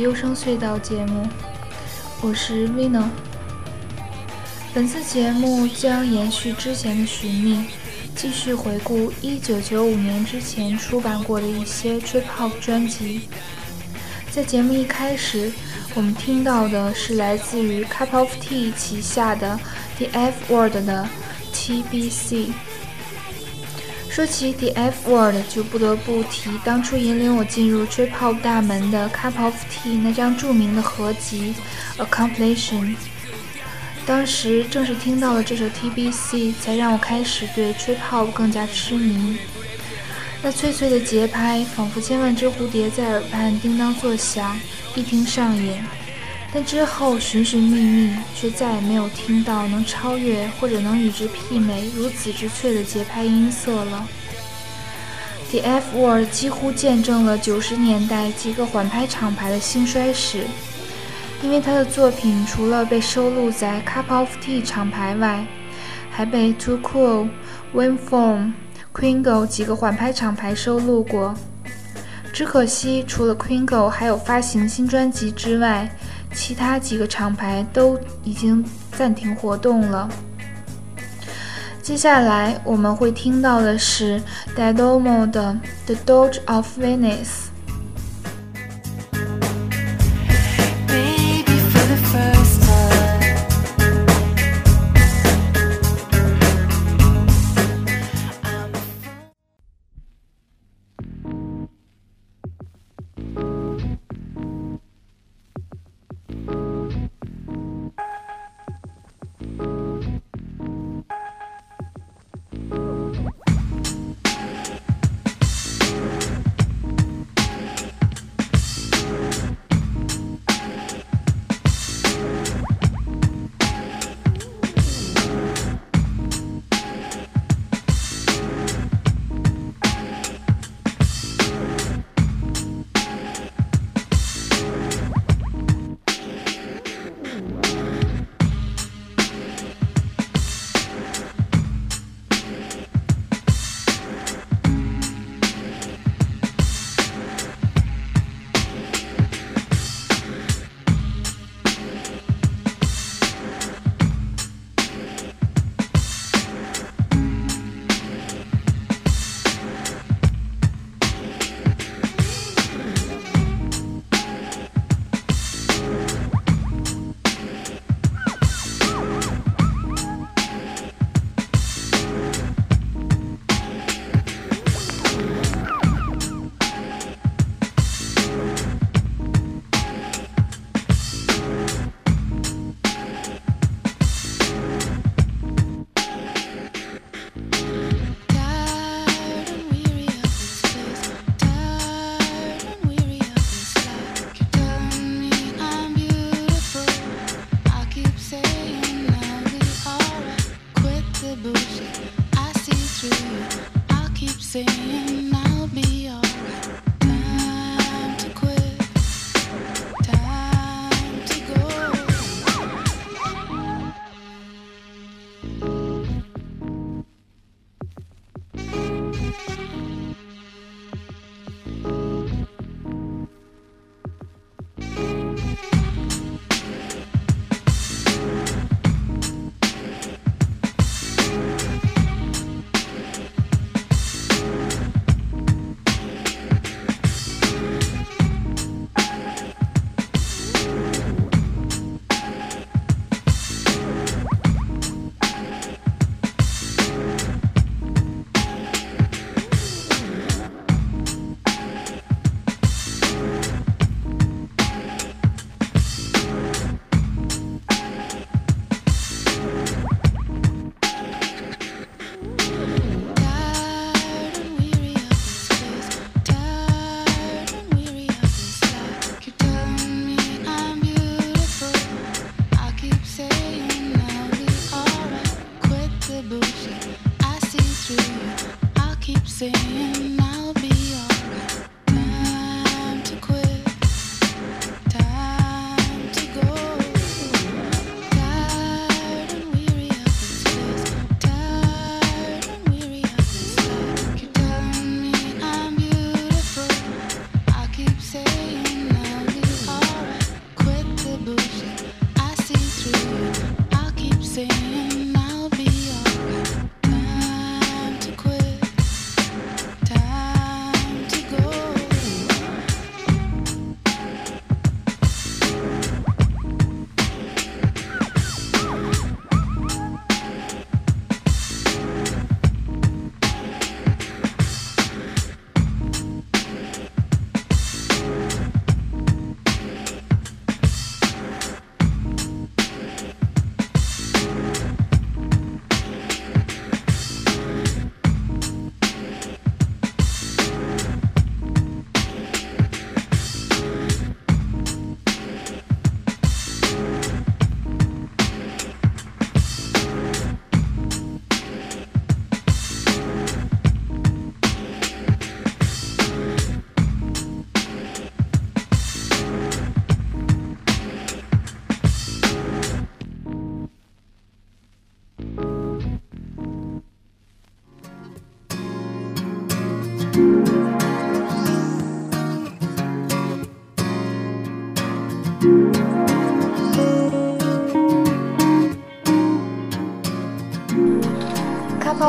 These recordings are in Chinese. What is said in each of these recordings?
优声隧道节目，我是 Vino。本次节目将延续之前的寻觅，继续回顾一九九五年之前出版过的一些 Trip Hop 专辑。在节目一开始，我们听到的是来自于 Cup of Tea 旗下的 The F Word 的 TBC。说起 The F Word，就不得不提当初引领我进入 Trip Hop 大门的 Cup of Tea 那张著名的合集《A Compilation》。当时正是听到了这首 TBC，才让我开始对 Trip Hop 更加痴迷。那脆脆的节拍，仿佛千万只蝴蝶在耳畔叮当作响，一听上瘾。但之后寻寻觅觅，却再也没有听到能超越或者能与之媲美如此之脆的节拍音色了。The F Word 几乎见证了九十年代几个缓拍厂牌的兴衰史，因为他的作品除了被收录在 Cup of Tea 厂牌外，还被 Too Cool、Winform、Quingo 几个缓拍厂牌收录过。只可惜，除了 Quingo 还有发行新专辑之外，其他几个厂牌都已经暂停活动了。接下来我们会听到的是 Dadomo 的《The Doge of Venice》。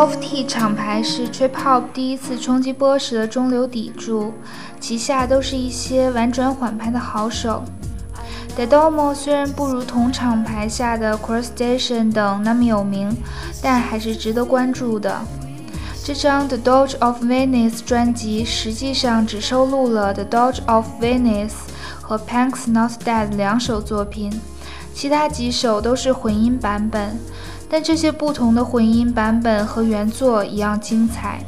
Of T 厂牌是 Trip Hop 第一次冲击波时的中流砥柱，旗下都是一些婉转缓拍的好手。Dedomo 虽然不如同厂牌下的 Cross Station 等那么有名，但还是值得关注的。这张 The Doge of Venice 专辑实际上只收录了 The Doge of Venice 和 Punk's Not Dead 两首作品，其他几首都是混音版本。但这些不同的混音版本和原作一样精彩。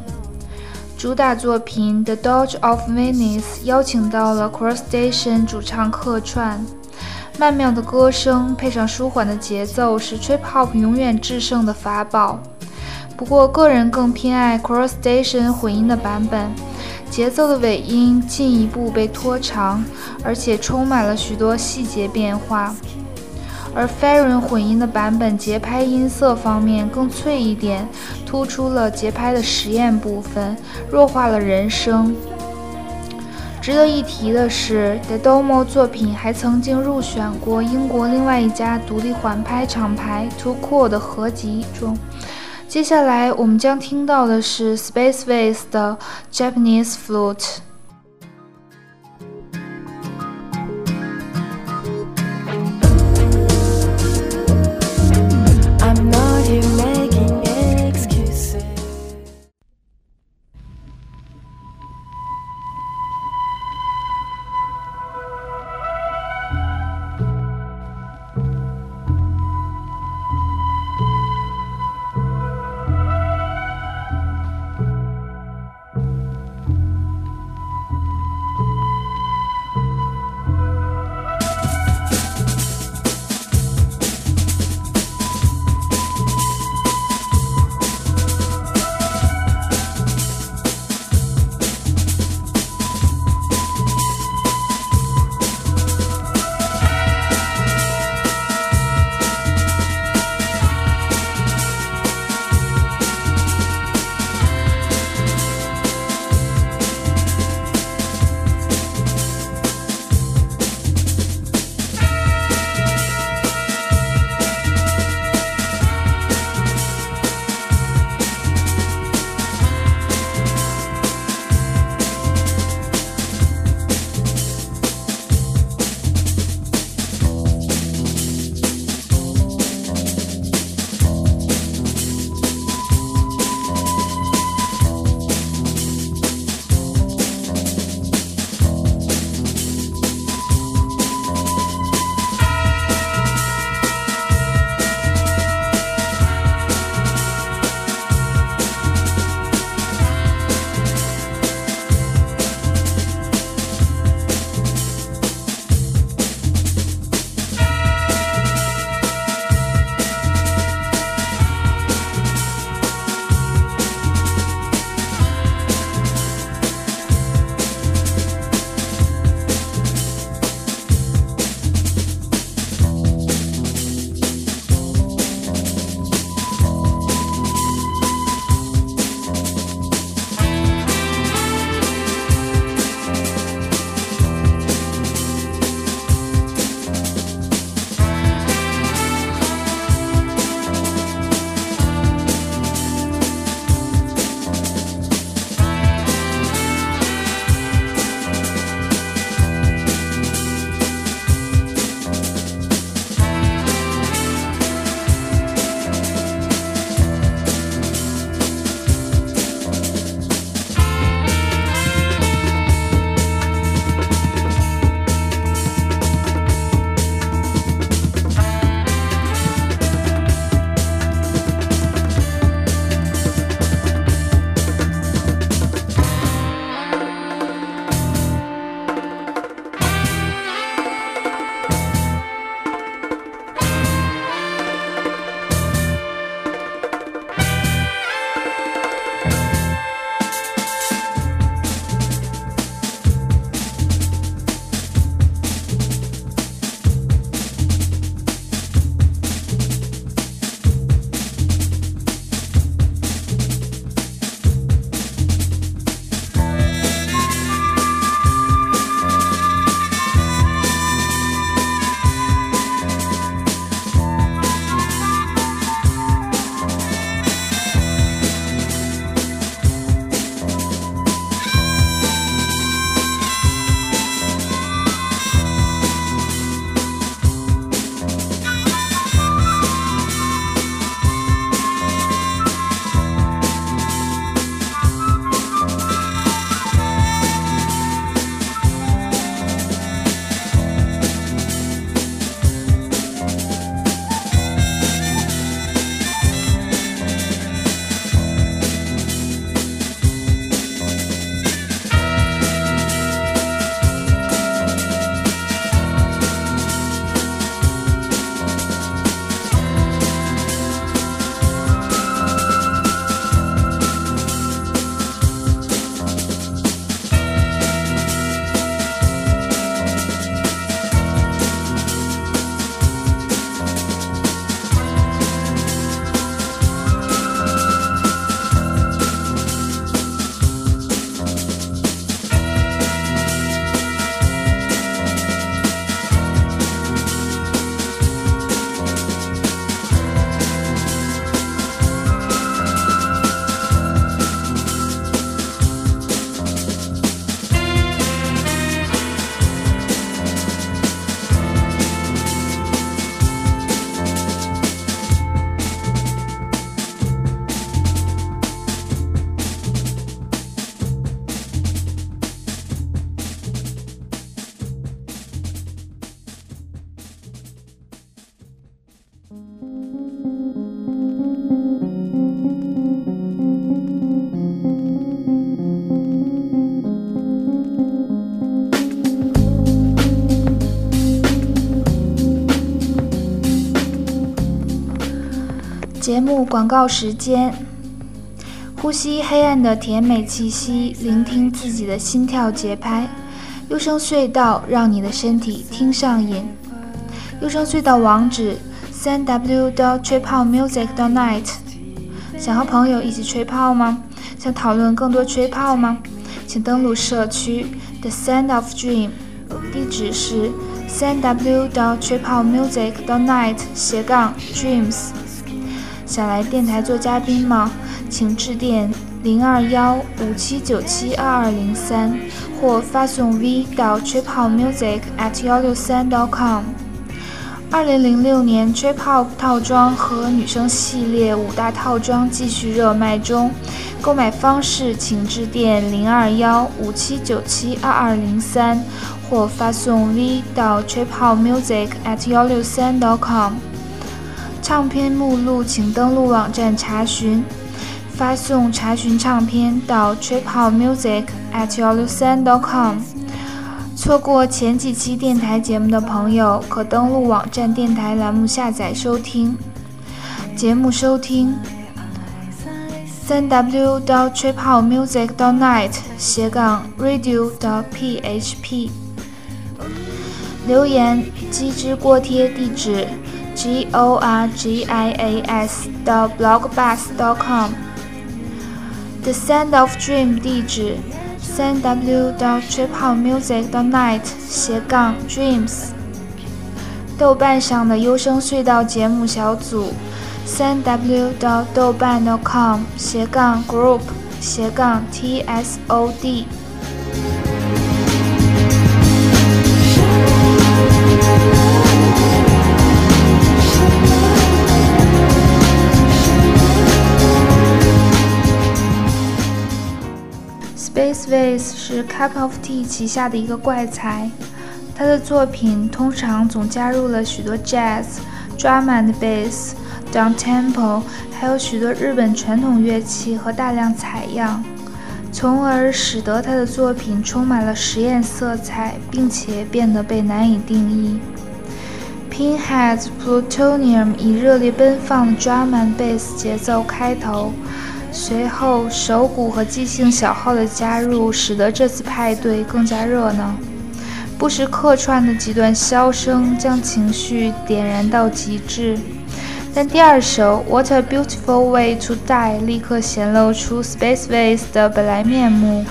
主打作品《The Doge of Venice》邀请到了 Cross Station 主唱客串，曼妙的歌声配上舒缓的节奏，是 Trip Hop 永远制胜的法宝。不过，个人更偏爱 Cross Station 混音的版本，节奏的尾音进一步被拖长，而且充满了许多细节变化。而 Farron 混音的版本，节拍音色方面更脆一点，突出了节拍的实验部分，弱化了人声。值得一提的是，Dedomo 作品还曾经入选过英国另外一家独立环拍厂牌 Too Cool 的合集中。接下来我们将听到的是 Spaceways 的 Japanese Flute。节目广告时间：呼吸黑暗的甜美气息，聆听自己的心跳节拍。优声隧道让你的身体听上瘾。优声隧道网址：三 w dot trip hop music dot night。想和朋友一起吹泡吗？想讨论更多吹泡吗？请登录社区 The Sound of Dream，地址是三 w dot trip hop music dot night 斜杠 dreams。想来电台做嘉宾吗？请致电零二幺五七九七二二零三，或发送 V 到 trip hop music at 幺六三 dot com。二零零六年，Trip Hop 套装和女生系列五大套装继续热卖中。购买方式，请致电零二幺五七九七二二零三，或发送 V 到 Trip Hop Music at 幺六三 dot com。唱片目录，请登录网站查询。发送查询唱片到 Trip Hop Music at 幺六三 dot com。错过前几期电台节目的朋友，可登录网站电台栏目下载收听节目。收听三 w dot trip hop music dot night 斜杠 radio 到 php。留言机之锅贴地址 Gorgias.blogbus.com。The Sand of Dream 地址。三 w dot trip hop music dot night 斜杠 dreams，豆瓣上的优声隧道节目小组，三 w dot 豆瓣 dot com 斜杠 group 斜杠 t s o d。Space Vase 是 Cup of Tea 旗下的一个怪才，他的作品通常总加入了许多 Jazz、Drum and Bass、Down Tempo，还有许多日本传统乐器和大量采样，从而使得他的作品充满了实验色彩，并且变得被难以定义。Pinhead's Plutonium 以热烈奔放的 Drum and Bass 节奏开头。随后，手鼓和即兴小号的加入，使得这次派对更加热闹。不时客串的几段箫声将情绪点燃到极致。但第二首《What a Beautiful Way to Die》立刻显露出 Space Vase 的本来面目。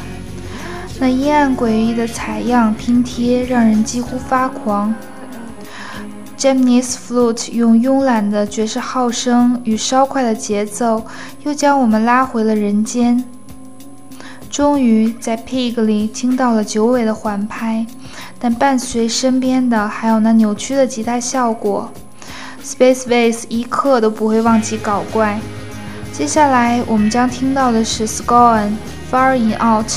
那阴暗诡异的采样拼贴，让人几乎发狂。Japanese flute 用慵懒的爵士号声与稍快的节奏，又将我们拉回了人间。终于在 Pig 里听到了久违的缓拍，但伴随身边的还有那扭曲的吉他效果。Space Vase 一刻都不会忘记搞怪。接下来我们将听到的是 Scorn Far In Out。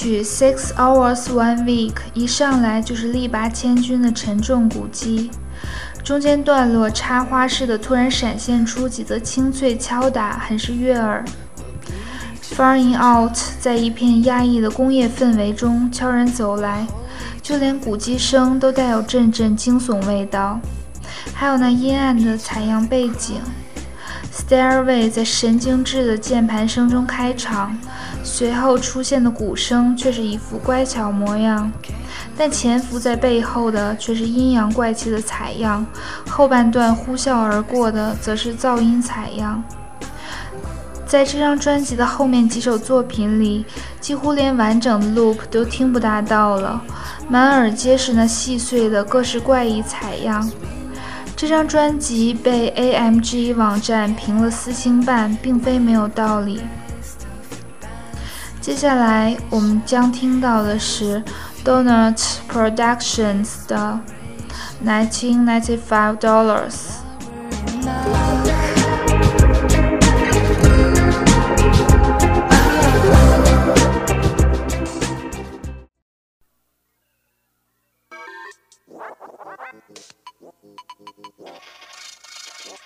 曲《Six Hours One Week》一上来就是力拔千钧的沉重鼓击，中间段落插花似的突然闪现出几则清脆敲打，很是悦耳。Faring Out 在一片压抑的工业氛围中悄然走来，就连鼓机声都带有阵阵惊悚味道，还有那阴暗的采样背景。Stairway 在神经质的键盘声中开场，随后出现的鼓声却是一副乖巧模样，但潜伏在背后的却是阴阳怪气的采样。后半段呼啸而过的则是噪音采样。在这张专辑的后面几首作品里，几乎连完整的 loop 都听不大到了，满耳皆是那细碎的各式怪异采样。这张专辑被 AMG 网站评了四星半，并非没有道理。接下来我们将听到的是 Donut Productions 的1995 Dollars。提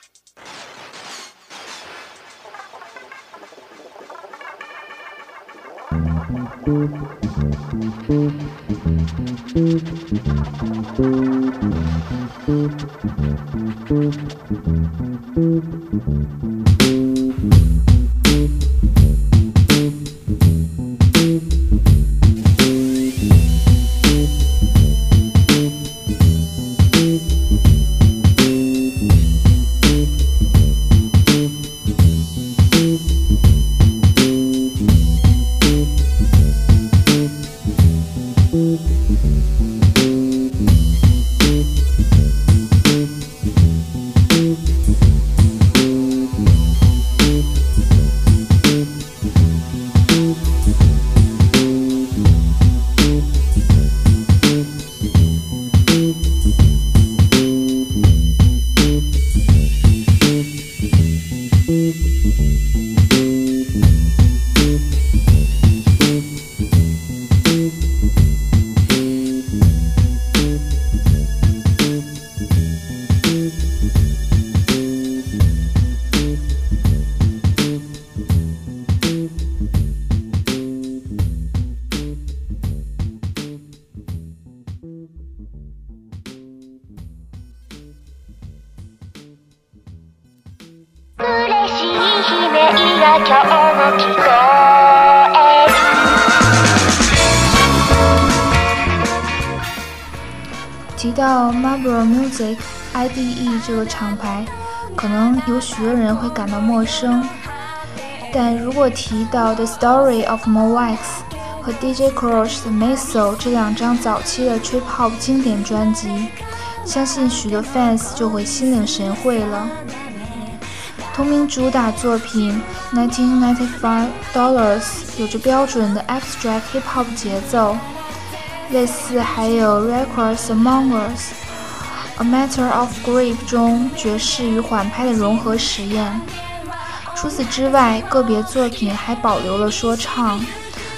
I D E 这个厂牌，可能有许多人会感到陌生。但如果提到 The Story of Mo Wax 和 DJ Crush 的 Meso 这两张早期的 Trip Hop 经典专辑，相信许多 fans 就会心领神会了。同名主打作品《1995 Dollars》有着标准的 abstract hip hop 节奏，类似还有《Records Among Us》《A Matter of Grief》中爵士与缓拍的融合实验。除此之外，个别作品还保留了说唱。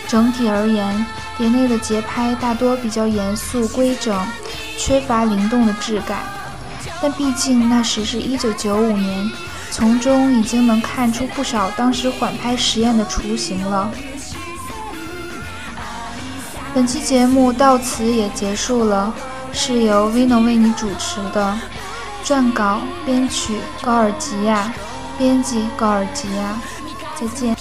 整体而言，碟内的节拍大多比较严肃规整，缺乏灵动的质感。但毕竟那时是一九九五年。从中已经能看出不少当时缓拍实验的雏形了。本期节目到此也结束了，是由 Vino 为你主持的，撰稿、编曲高尔吉亚，编辑高尔吉亚，再见。